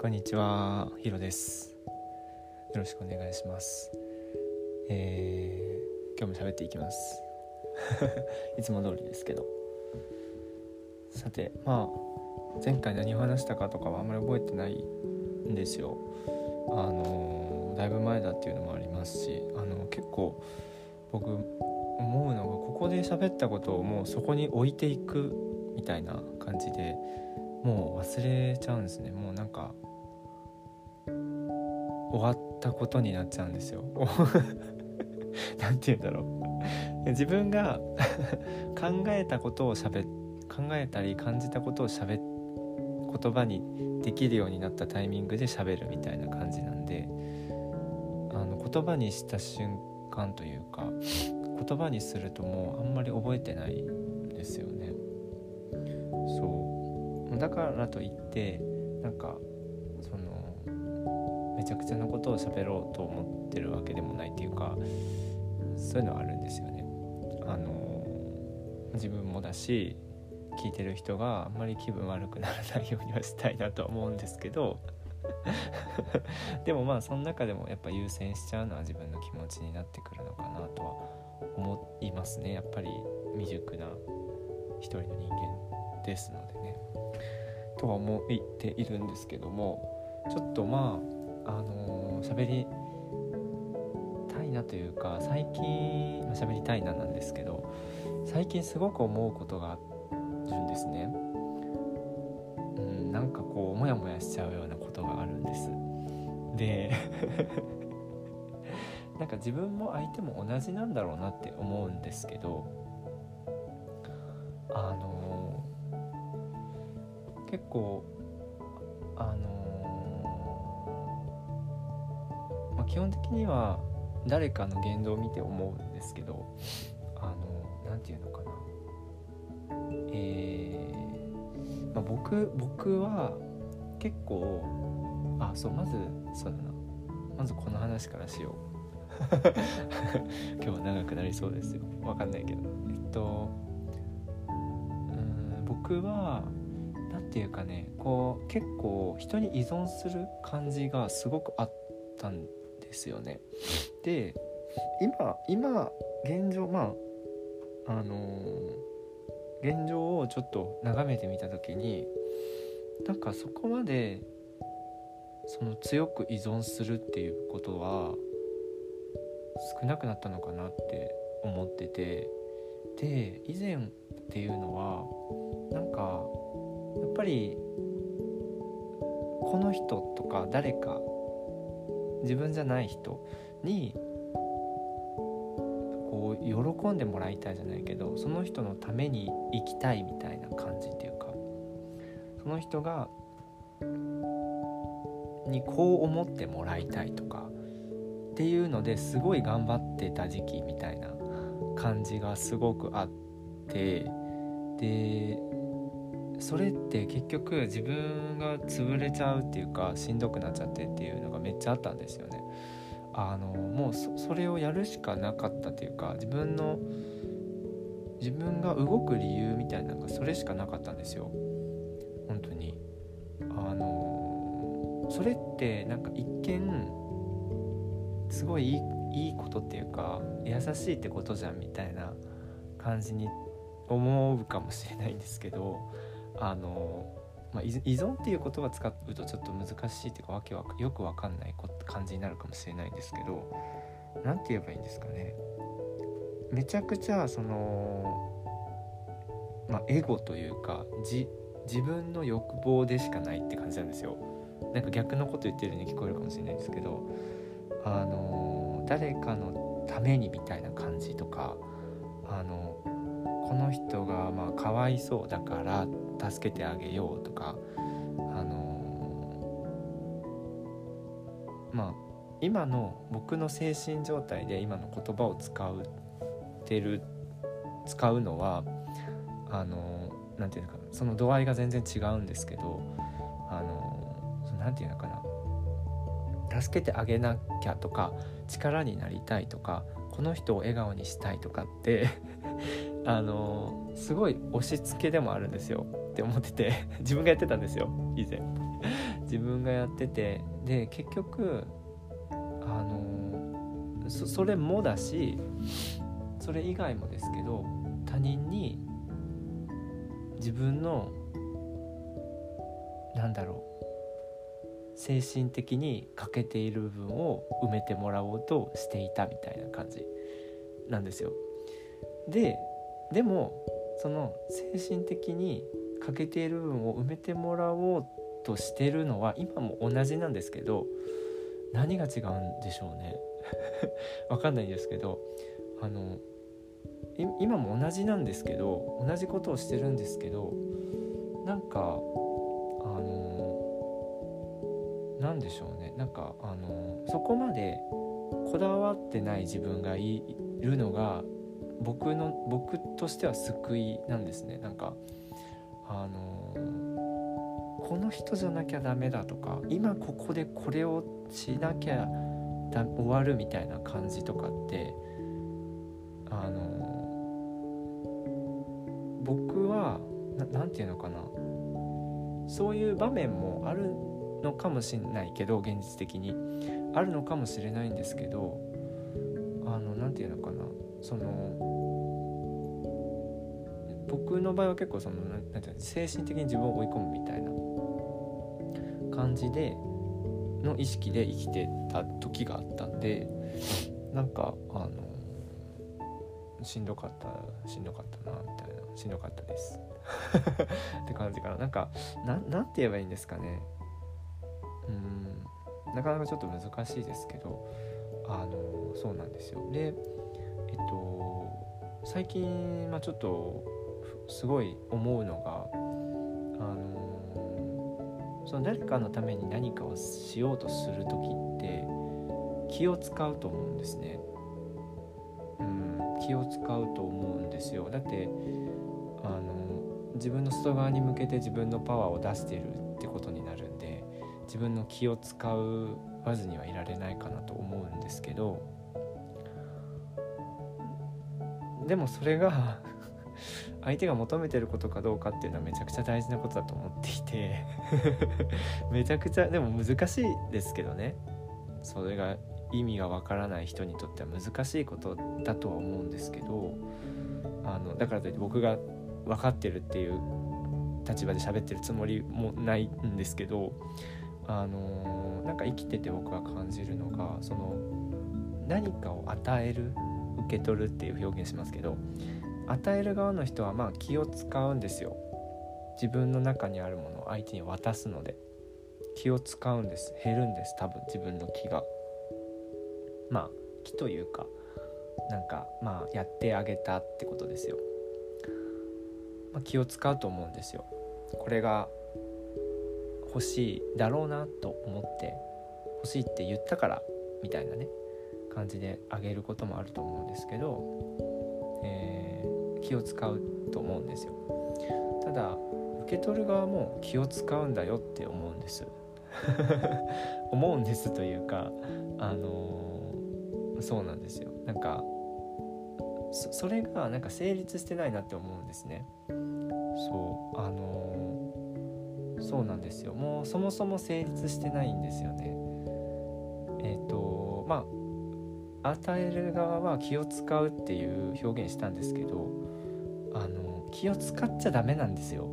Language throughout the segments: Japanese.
こんにちは、ヒロです。よろしくお願いします。えー、今日も喋っていきます。いつも通りですけど。さて、まあ前回何を話したかとかはあんまり覚えてないんですよ。あのだいぶ前だっていうのもありますし、あの結構僕思うのがここで喋ったことをもうそこに置いていくみたいな感じで。もう忘れちゃうんですねもうなんか終わったことになっちゃうんですよ。なんて言うんだろう。自分が 考えたことをしゃべ考えたり感じたことをしゃべ言葉にできるようになったタイミングで喋るみたいな感じなんであの言葉にした瞬間というか言葉にするともうあんまり覚えてないんですよね。そう。だからといってなんかめちゃくちゃなことを喋ろうと思ってるわけでもないっていうかそういうのはあるんですよね。あの自分もだし聞いてる人があんまり気分悪くならないようにはしたいなとは思うんですけどでもまあその中でもやっぱ優先しちゃうのは自分の気持ちになってくるのかなとは思いますねやっぱり未熟な一人の人間ですのでね。とは思っているんですけどもちょっとまああの喋、りたいなというか最近喋りたいななんですけど最近すごく思うことがあるんですね。うん、なんかこうモヤモヤしちゃうようなことがあるんです。で なんか自分も相手も同じなんだろうなって思うんですけどあの結構あの基本的には誰かの言動を見て思うんですけどあのなんていうのかな。えーまあ、僕僕は結構あそうまずそうだな。まずこの話からしよう。今日は長くなりそうですよ。わかんないけど。えっとうん僕は何て言うかねこう結構人に依存する感じがすごくあったんですよね。で今今現状まああのー現状をちょっと眺めてみた時になんかそこまでその強く依存するっていうことは少なくなったのかなって思っててで以前っていうのはなんかやっぱりこの人とか誰か自分じゃない人にこう喜んでもらいたいじゃないけどその人のために生きたいみたいな感じっていうかその人がにこう思ってもらいたいとかっていうのですごい頑張ってた時期みたいな感じがすごくあってでそれって結局自分が潰れちゃうっていうかしんどくなっちゃってっていうのがめっちゃあったんですよね。あのもうそそれをやるしかなかったっていうか自分の自分が動く理由みたいなのがそれしかなかったんですよ本当にあのそれってなんか一見すごいいいいいことっていうか優しいってことじゃんみたいな感じに思うかもしれないんですけどあの、まあ、依存っていう言葉使うとちょっと難しいっていうかわけわよくわかんない感じになるかもしれないんですけど何て言えばいいんですかねめちゃくちゃその、まあ、エゴというか自分の欲望でしかないって感じなんですよ。なんか逆のこと言ってるように聞こえるかもしれないですけどあの誰かのためにみたいな感じとかあのこの人がまあかわいそうだからっ助けてあげようとかあのまあ今の僕の精神状態で今の言葉を使うてる使うのはあのなんていうのかなその度合いが全然違うんですけどあのなんていうのかな助けてあげなきゃとか力になりたいとかこの人を笑顔にしたいとかって あのすごい押し付けでもあるんですよ。って思ってて 自分がやってたんですよ。以前。自分がやってて。で結局あのそそれもだしそれ以外もですけど他人に自分のなんだろう精神的に欠けている部分を埋めてもらおうとしていたみたいな感じなんですよ。ででもその精神的に欠けている部分を埋めてもらおうとしてるのは今も同じなんですけど何が違うんでしょうね。わかんないんですけどあの今も同じなんですけど同じことをしてるんですけどなんかあのなんでしょうね。なんかあのそこまでこだわってない自分がいるのが僕の僕としては救いなんですね。なんかあのこの人じゃなきゃダメだとか今ここでこれをしなきゃだ終わるみたいな感じとかってあの僕は何て言うのかな。そういう場面もあるのかもしれないけど現実的に。あるのかもしれないんですけどあの何て言うのかな。その僕の場合は結構そのなんていうの精神的に自分を追い込むみたいな感じでの意識で生きてた時があったんでなんかあのしんどかったしんどかったなみたいなしんどかったです。って感じかな。なんかなんて言えばいいんですかね。うんなかなかちょっと難しいですけどあのそうなんですよ。でえっと最近、まあ、ちょっとすごい思うのがあのその誰かのために何かをしようとする時って気を使うと思うんですね。うん、気を使うと思うんですよ。だってあの自分の外側に向けて自分のパワーを出してるってことになるんで自分の気を使うわずにはいられないかなと思うんですけどでもそれが 相手が求めてることかどうかっていうのはめちゃくちゃ大事なことだと思っていて。めちゃくちゃでも難しいですけどね。それが意味がわからない人にとっては難しいことだとは思うんですけど。あのだからといって僕が分かってるっていう立場で喋ってるつもりもないんですけど。あのなんか生きてて僕が感じるのがその何かを与える受け取るっていう表現しますけど。与える側の人はまあ気を使うんですよ。自分の中にあるものを相手に渡すので。気を使うんです。減るんです。多分自分の気が。まあ気というかなんかまあやってあげたってことですよ、まあ、気を使うと思うんですよ。これが欲しいだろうなと思って欲しいって言ったからみたいなね感じであげることもあると思うんですけど、気を使うと思うんですよ。ただ受け取る側も気を使うんだよって思うんです。思うんですというかあのー、そうなんですよ。なんかそれがなんか成立してないなって思うんですね。そうあのー、そうなんですよ。もうそもそも成立してないんですよね。えっ、ー、とまあ与える側は気を使うっていう表現したんですけど気を使っちゃダメなんですよ。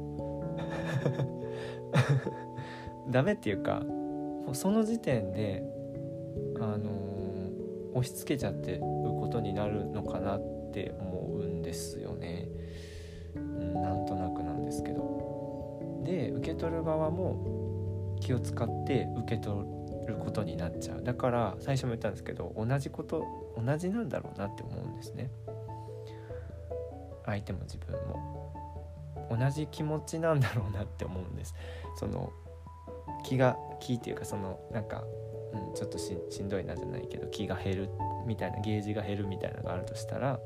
ダメっていうかもうその時点であの押し付けちゃってることになるのかなって思うんですよね、うん、なんとなくなんですけど。で受け取る側も気を使って受け取ることになっちゃう。だから最初も言ったんですけど同じこと同じなんだろうなって思うんですね。相手も自分も。同じ気持ちなんだろうなって思うんです。その気が気っていうかそのなんか、うん、ちょっとしんどいなじゃないけど気が減るみたいなゲージが減るみたいなのがあるとしたら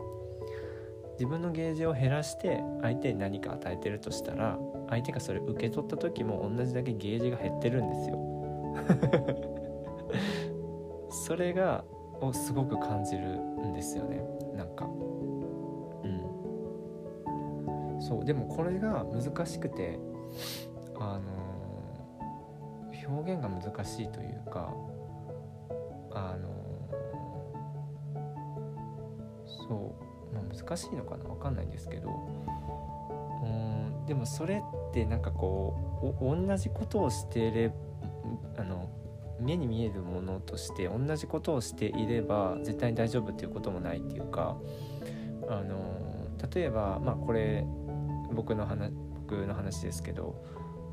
自分のゲージを減らして相手に何か与えてるとしたら相手がそれ受け取った時も同じだけゲージが減ってるんですよ。それがをすごく感じるんですよね。なんかそうでもこれが難しくてあの表現が難しいというかあのそう、まあ、難しいのかな分かんないんですけどうんでもそれってなんかこう同じことをしてれあの目に見えるものとして同じことをしていれば絶対に大丈夫っていうこともないっていうかあの例えばまあこれ僕の話僕の話ですけど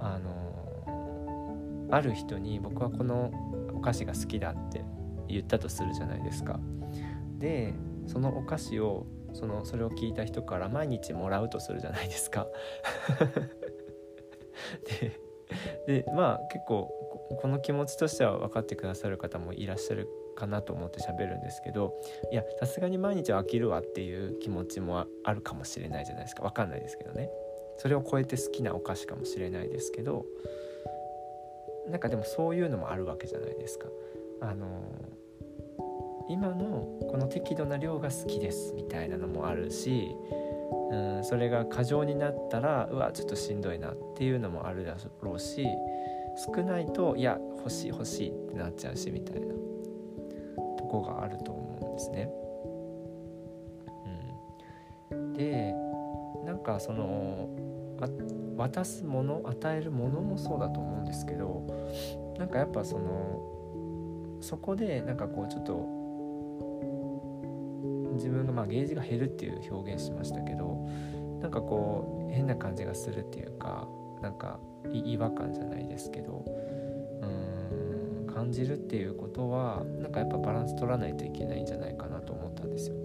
あのある人に僕はこのお菓子が好きだって言ったとするじゃないですか。でそのお菓子をそのそれを聞いた人から毎日もらうとするじゃないですか。ででまあ結構この気持ちとしては分かってくださる方もいらっしゃるかなと思って喋るんですけどいやさすがに毎日は飽きるわっていう気持ちもあるかもしれないじゃないですか。分かんないですけどね。それを超えて好きなお菓子かもしれないですけどなんかでもそういうのもあるわけじゃないですか。あの今のこの適度な量が好きですみたいなのもあるしうんそれが過剰になったらうわちょっとしんどいなっていうのもあるだろうし少ないといや欲しい欲しいってなっちゃうしみたいな。こがあると思うんですね。うん、でなんかその渡すもの与えるものもそうだと思うんですけどなんかやっぱそのそこでなんかこうちょっと自分がまあゲージが減るっていう表現しましたけどなんかこう変な感じがするっていうかなんか違和感じゃないですけど感じるっていうことはなんかやっぱバランス取らないといけないんじゃないかなと思ったんですよ。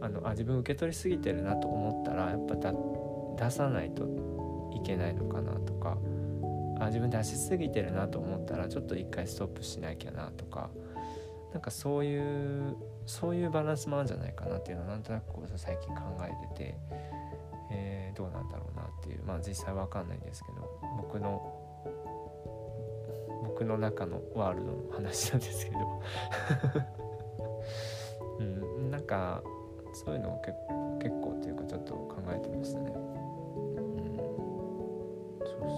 あのあ自分受け取りすぎてるなと思ったらやっぱ出さないといけないのかなとかあ自分出しすぎてるなと思ったらちょっと一回ストップしなきゃなとかなんかそういうそういうバランスもあるんじゃないかなっていうのはなんとなくこう最近考えてて、えー、どうなんだろうなっていうまあ実際わかんないんですけど僕の僕の中のワールドの話なんですけど うんなんかそういうのを結結構っていうかちょっと考えてましたね。うんそうそ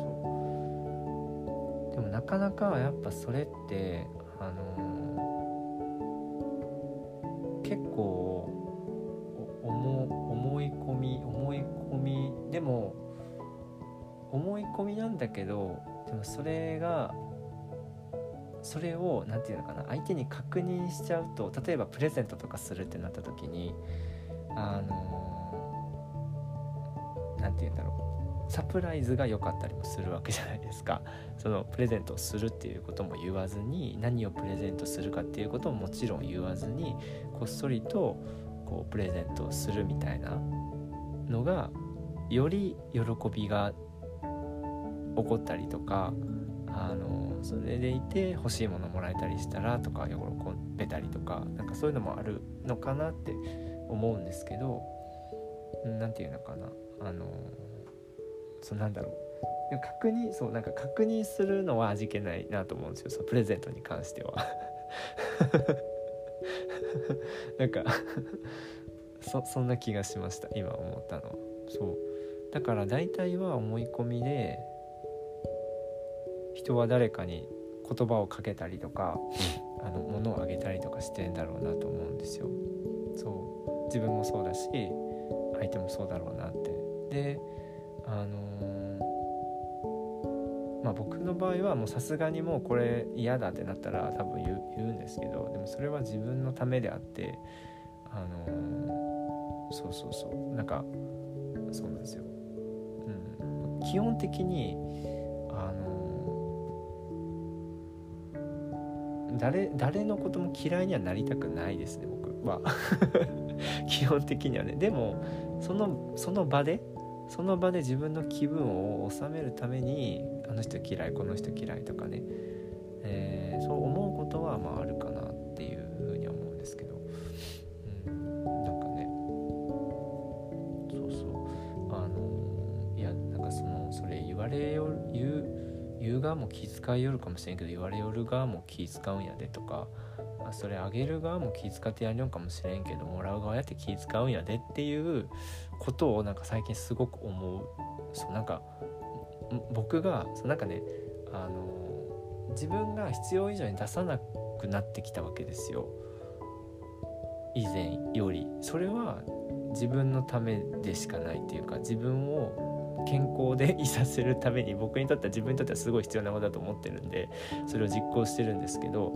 うでもなかなかやっぱそれってあの結構思い込み思い込みでも思い込みなんだけどでもそれがそれを何て言うのかな相手に確認しちゃうと例えばプレゼントとかするってなった時にあの何て言うんだろうサプライズが良かったりもするわけじゃないですか。そのプレゼントをするっていうことも言わずに何をプレゼントするかっていうことももちろん言わずにこっそりとこうプレゼントをするみたいなのがより喜びが起こったりとかあのそれでいて欲しいものもらえたりしたらとか喜べたりとかなんかそういうのもあるのかなって思うんですけど何て言うのかなあのそうなんだろう確認そうなんか確認するのは味気ないなと思うんですよそのプレゼントに関してはなんかそそんな気がしました今思ったのそうだから大体は思い込みで人は誰かに言葉をかけたりとかあの物をあげたりとかしてんだろうなと思うんですよ。そう。自分もそうだし相手もそうだろうなって。であのー、まあ僕の場合はもうさすがにもうこれ嫌だってなったら多分言うんですけどでもそれは自分のためであってあのー、そうそうそう。なんかそうなんですよ、うん、基本的に誰誰のことも嫌いにはなりたくないですね僕は。基本的にはね。でもそのその場でその場で自分の気分を収めるためにあの人嫌いこの人嫌いとかね、えー、そう思うことはまああるか側も気遣いよるかもしれんけど言われよる側も気使うんやでとかあそれあげる側も気遣ってやりよんかもしれんけどもらう側やって気使うんやでっていうことをなんか最近すごく思う。そうなんか僕がそうなんかねあの自分が必要以上に出さなくなってきたわけですよ。以前より。それは自分のためでしかないっていうか自分を健康でいさせるために僕にとっては自分にとってはすごい必要なことだと思ってるんでそれを実行してるんですけど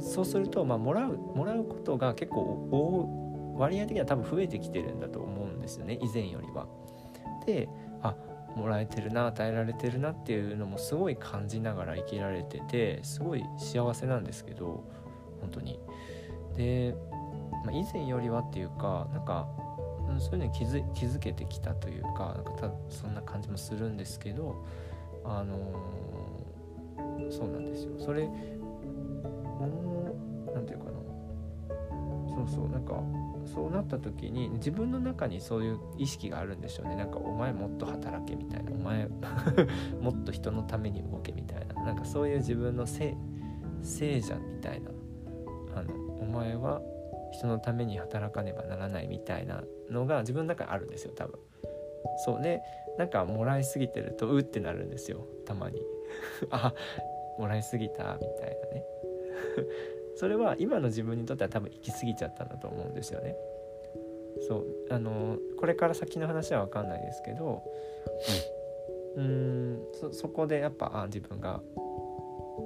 そうするとまあもらうもらうことが結構割合的には多分増えてきてるんだと思うんですよね以前よりは。であもらえてるな与えられてるなっていうのもすごい感じながら生きられててすごい幸せなんですけど本当に。でまあ、以前よりはっていうかなんか、そういうのに気づ気づけてきたというかなんかたそんな感じもするんですけどあのー、そうなんですよ。それもう何て言うかな。そうそうなんかそうなった時に自分の中にそういう意識があるんでしょうね。なんかお前もっと働けみたいな。お前 もっと人のために動けみたいな。なんかそういう自分のせい聖者みたいな。あのお前は人のために働かねばならないみたいなのが自分の中にあるんですよ多分。そうでなんかもらいすぎてるとうってなるんですよたまに。あもらいすぎたみたいなね。それは今の自分にとっては多分行き過ぎちゃったんだと思うんですよね。そう。あのこれから先の話は分かんないですけどうんそそこでやっぱあ自分が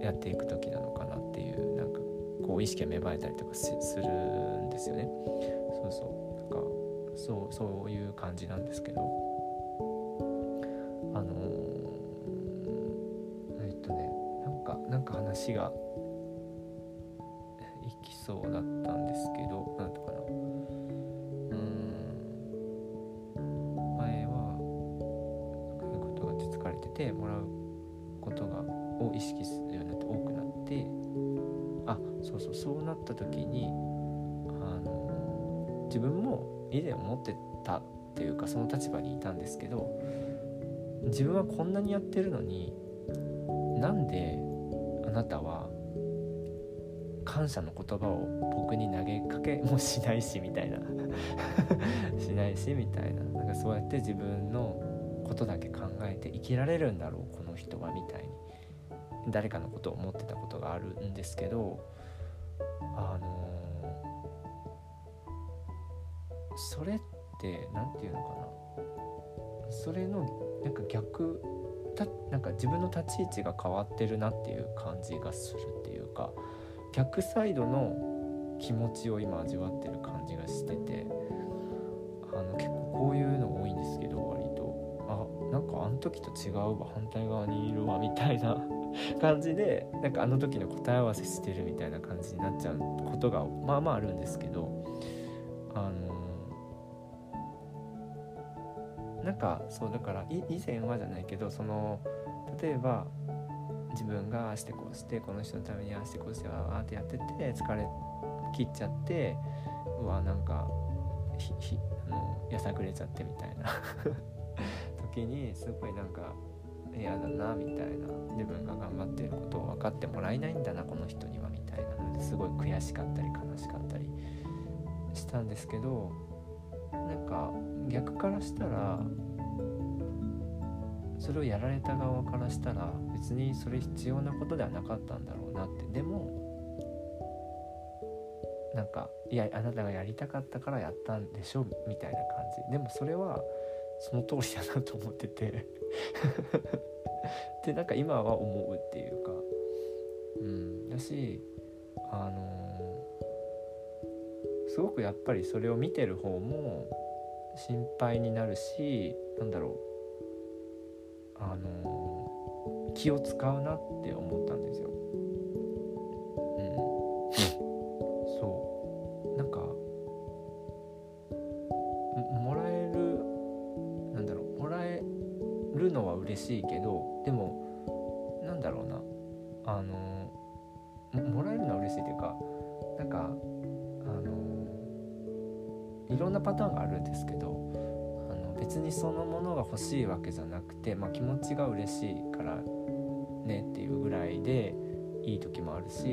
やっていく時なのかなっていうこう意識が芽生えたりとかするんですよね。そうそう。なんかそうそういう感じなんですけど。あのー、えっとねなんかなんか話がいきそうだったんですけどなんかあそうそうそうなった時にあの自分も以前思ってたっていうかその立場にいたんですけど自分はこんなにやってるのになんであなたは感謝の言葉を僕に投げかけもしないしみたいな しないしみたいななんかそうやって自分のことだけ考えて生きられるんだろうこの人はみたいに。誰かのことを思ってたことがあるんですけどあの、それって何て言うのかな。それのなんか逆たなんか自分の立ち位置が変わってるなっていう感じがするっていうか逆サイドの気持ちを今味わってる感じがしててあの結構こういうの多いんですけど割と。あなんかあの時と違うわ反対側にいるわみたいな。感じでなんかあの時の答え合わせしてるみたいな感じになっちゃうことがまあまああるんですけどあのなんかそうだから以前はじゃないけどその例えば自分がああしてこうしてこの人のためにああしてこうしてああってやってて疲れ切っちゃってうわなんかひひあのやさぐれちゃってみたいな。時にすごいなんか嫌だなみたいな自分が頑張っていることを分かってもらえないんだなこの人にはみたいな。のですごい悔しかったり悲しかったりしたんですけどなんか逆からしたらそれをやられた側からしたら別にそれ必要なことではなかったんだろうなって。でもなんかいやあなたがやりたかったからやったんでしょみたいな感じ。でもそれはその通りだなと思ってて。でなんか今は思うっていうか。うん。だしあのー、すごくやっぱりそれを見てる方も心配になるしなんだろう。あのー、気を使うなって思ったんですよ。しいけどでもなんだろうな。あのもらえるのは嬉しいというかなんかあのいろんなパターンがあるんですけどあの別にそのものが欲しいわけじゃなくて、まあ、気持ちが嬉しいからねっていうぐらいでいい時もあるし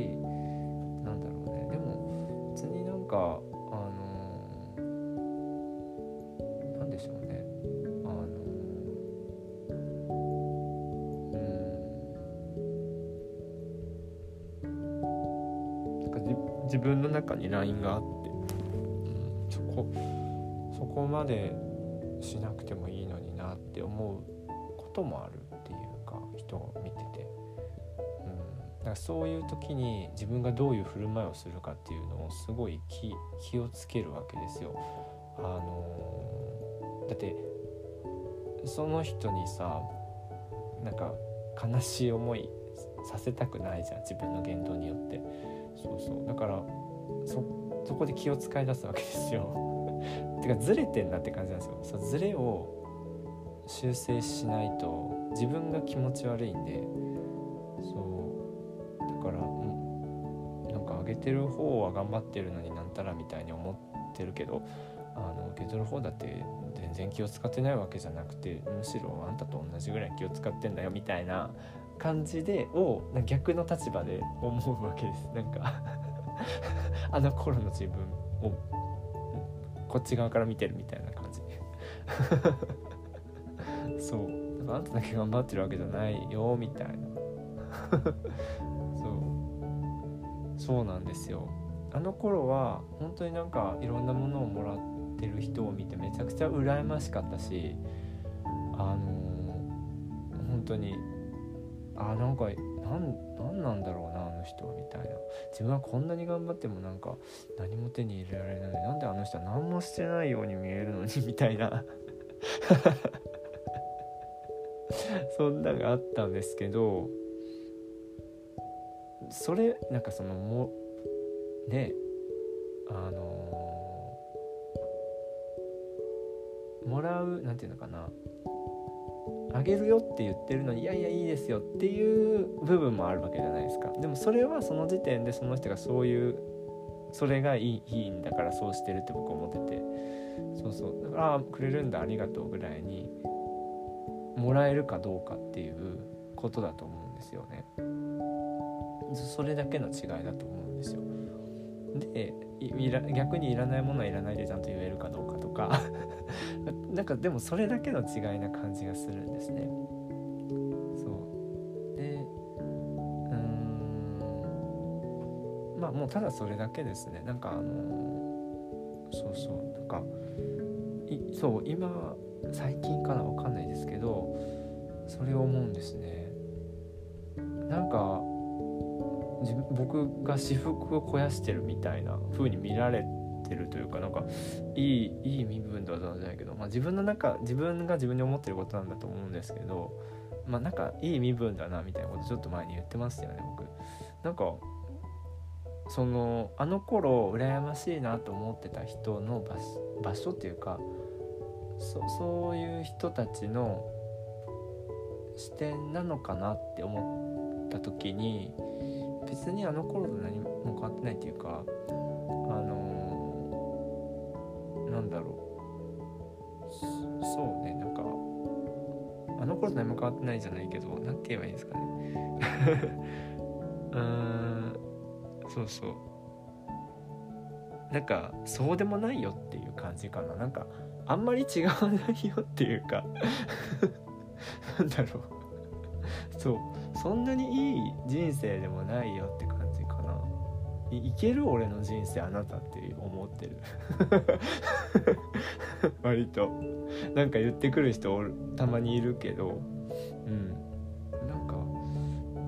なんだろうね。でも別になんか自分の中にラインがあって、うん、そこそこまでしなくてもいいのになって思うこともあるっていうか人を見てて、うん、だからそういう時に自分がどういう振る舞いをするかっていうのをすごい気気をつけるわけですよ。あのー、だってその人にさなんか悲しい思いさせたくないじゃん自分の言動によって。そうそう。だからそそこで気を使い出すわけですよ。てかずれてんなって感じなんですよ。そずれを修正しないと自分が気持ち悪いんでそう。だからんなんか上げてる方は頑張ってるのになんたらみたいに思ってるけどあの受け取る方だって全然気を使ってないわけじゃなくてむしろあんたと同じぐらい気を使ってんだよみたいな感じでを逆の立場で思うわけです。なんか あの頃の自分をこっち側から見てるみたいな感じ。そう。だかあんただけ頑張ってるわけじゃないよみたいな。そう。そうなんですよ。あの頃は本当になんかいろんなものをもらってる人を見てめちゃくちゃ羨ましかったしあのー、本当にあなんかなんなんなんだろうなあの人みたいな。自分はこんなに頑張ってもなんか何も手に入れられないなんであの人は何もしてないように見えるのにみたいな。そんながあったんですけどそれなんかそのもねあのー、もらうなんていうのかな。あげるよって言ってるのにいやいやいいですよっていう部分もあるわけじゃないですか。でもそれはその時点でその人がそういうそれがいいいいんだからそうしてるって僕思ってて。そうそう。だからあくれるんだありがとうぐらいにもらえるかどうかっていうことだと思うんですよね。それだけの違いだと思うんですよ。で逆にいらないものはいらないでちゃんと言えるかどうかとか。なんかでもそれだけの違いな感じがするんですね。そうでうんまあもうただそれだけですねなんかあのそうそうなんかいそう今最近かなわかんないですけどそれを思うんですね。なんか僕が私服を肥やしてるみたいな風に見られててるというかなんかいいいい身分では存じないけど、まあ、自分の中自分が自分に思ってることなんだと思うんですけどまあなんかいい身分だなみたいなことちょっと前に言ってましたよね僕。なんかそのあの頃羨ましいなと思ってた人の場所っていうかそそういう人たちの視点なのかなって思った時に別にあの頃と何も変わってないっていうか変わってないじゃないけど何て言えばいいんですかね。うーんそうそう。なんかそうでもないよっていう感じかな。なんかあんまり違わないよっていうか。なんだろう。そう。そんなにいい人生でもないよって感じかな。いける俺の人生あなたって思ってる。割と。なんか言ってくる人たまにいるけど。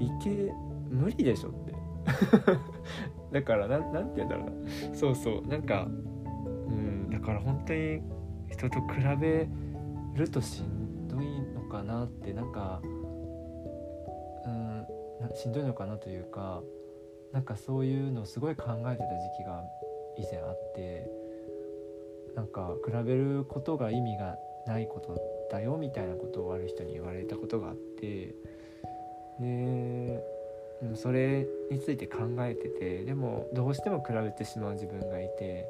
いけ無理でしょって。だからなんなんて言うんだろうな。そうそう。なんかうんだから本当に人と比べるとしんどいのかなって。なんかうんしんどいのかなというかなんかそういうのをすごい考えてた時期が以前あってなんか比べることが意味がないことだよみたいなことをある人に言われたことがあってでそれについて考えててでもどうしても比べてしまう自分がいて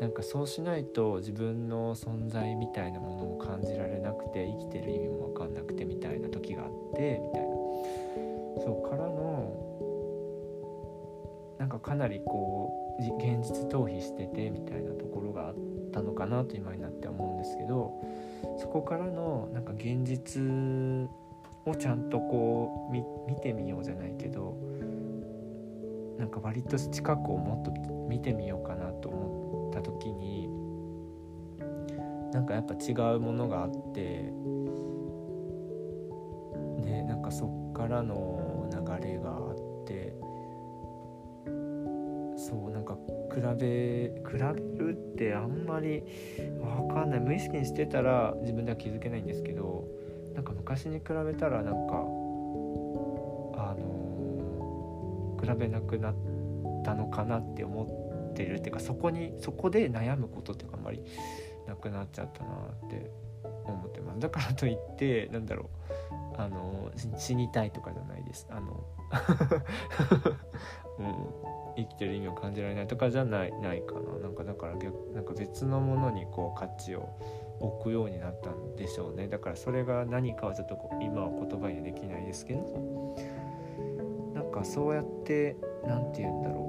なんかそうしないと自分の存在みたいなものを感じられなくて生きてる意味も分かんなくてみたいな時があってみたいな。そうからのなんかかなりこう現実逃避しててみたいなところがあったのかなと今になって思うんですけどそこからのなんか現実をちゃんとこう見てみようじゃないけどなんか割と近くをもっと見てみようかなと思った時になんかやっぱ違うものがあってでなんかそっからの流れがあってそうなんか比べ比べるってあんまり分かんない。無意識にしてたら自分では気づけないんですけどなんか昔に比べたらなんかあのー、比べなくなったのかなって思ってるっていうかそこにそこで悩むことっていうかあんまりなくなっちゃったなって思ってます。だからといってなんだろうあの死にたいとかじゃないです。あの、うん、生きてる意味を感じられないとかじゃないないかな。なんかだから逆なんか別のものにこう価値を置くようになったんでしょうね。だからそれが何かはちょっと今は言葉にできないですけどなんかそうやって何て言うんだろう。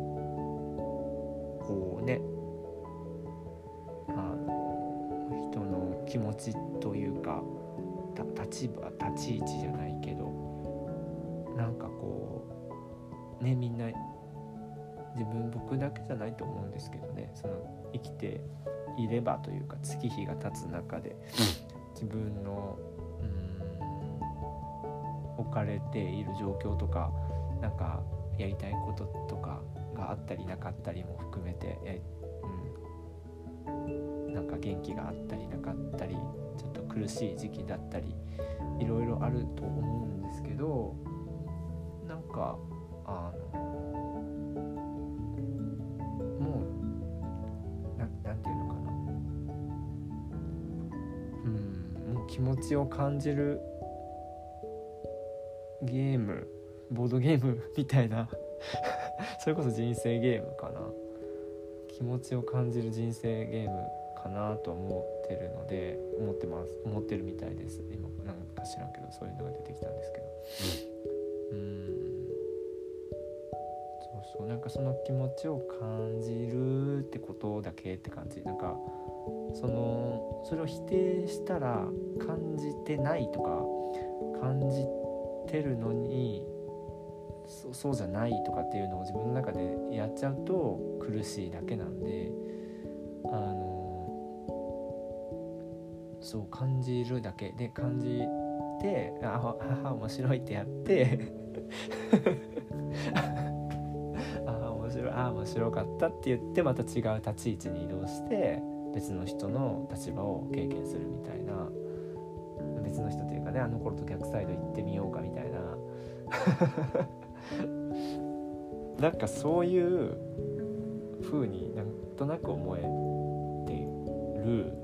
こうねあの人の気持ちというか立場立ち位置じゃないけどなんかこうねみんな自分僕だけじゃないと思うんですけどね。その生きていればというか月日が経つ中で自分のうん置かれている状況とかなんかやりたいこととかがあったりなかったりも含めてえ、うん、なんか元気があったりなかったりちょっと苦しい時期だったりいろいろあると思うんですけどなんかあの気持ちを感じるゲームボードゲーム みたいな。それこそ人生ゲームかな。気持ちを感じる人生ゲームかなと思ってるので思ってます。思ってるみたいです。今なんか知らんけどそういうのが出てきたんですけど。うん。そうそう。なんかその気持ちを感じるってことだけって感じ。なんかそのそれを否定したら感じてないとか感じてるのにそそうじゃないとかっていうのを自分の中でやっちゃうと苦しいだけなんであのそう感じるだけ。で感じて「ああ面白い」ってやって あ面白いあ面白かったって言ってまた違う立ち位置に移動して別の人の立場を経験するみたいな別の人というかねあの頃と逆サイド行ってみようかみたいな。なんかそういう風になんとなく思えてる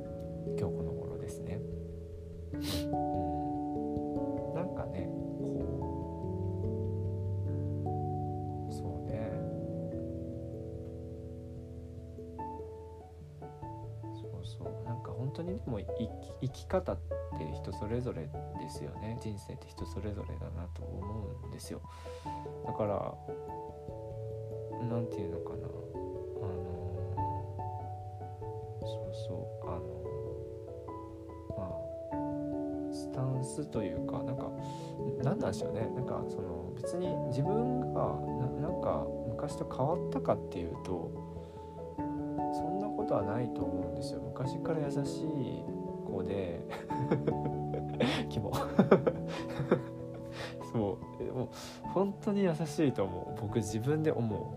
き方って人それぞれですよね。人生って人それぞれだなと思うんですよ。だから何て言うのかな。あのそうそう。あのまあスタンスというかなんか何なんでしょうね。なんかその別に自分がなんか昔と変わったかっていうとそんなことはないと思うんですよ。昔から優しい子で。キモ。そう。もう本当に優しいと思う。僕自分で思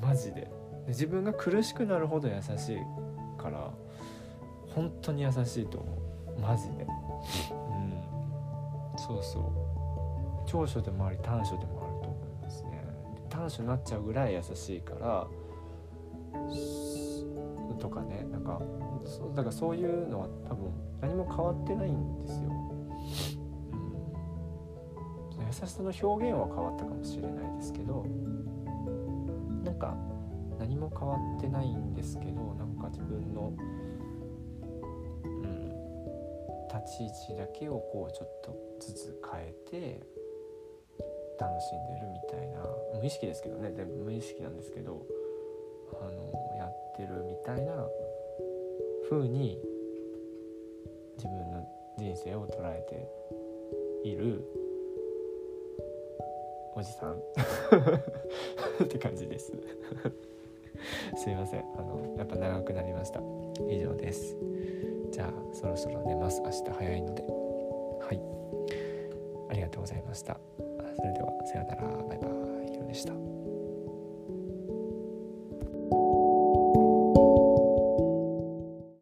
う。マジで。自分が苦しくなるほど優しいから本当に優しいと思う。マジで。うん。そうそう。長所でもあり短所でもあると思いますね。短所になっちゃうぐらい優しいからとかねなんかだからそういうのは多分何も変わってないんですよ。うん、優しさの表現は変わったかもしれないですけどなんか何も変わってないんですけどなんか自分の、うん、立ち位置だけをこうちょっとずつ変えて楽しんでるみたいな無意識ですけどね全部無意識なんですけどあのやってるみたいな風に自分の人生を捉えているおじさん。って感じです。すいません。あのやっぱ長くなりました。以上です。じゃあそろそろ寝ます。明日早いので。はい。ありがとうございました。それではさようなら。バイバイ。ヒロでした。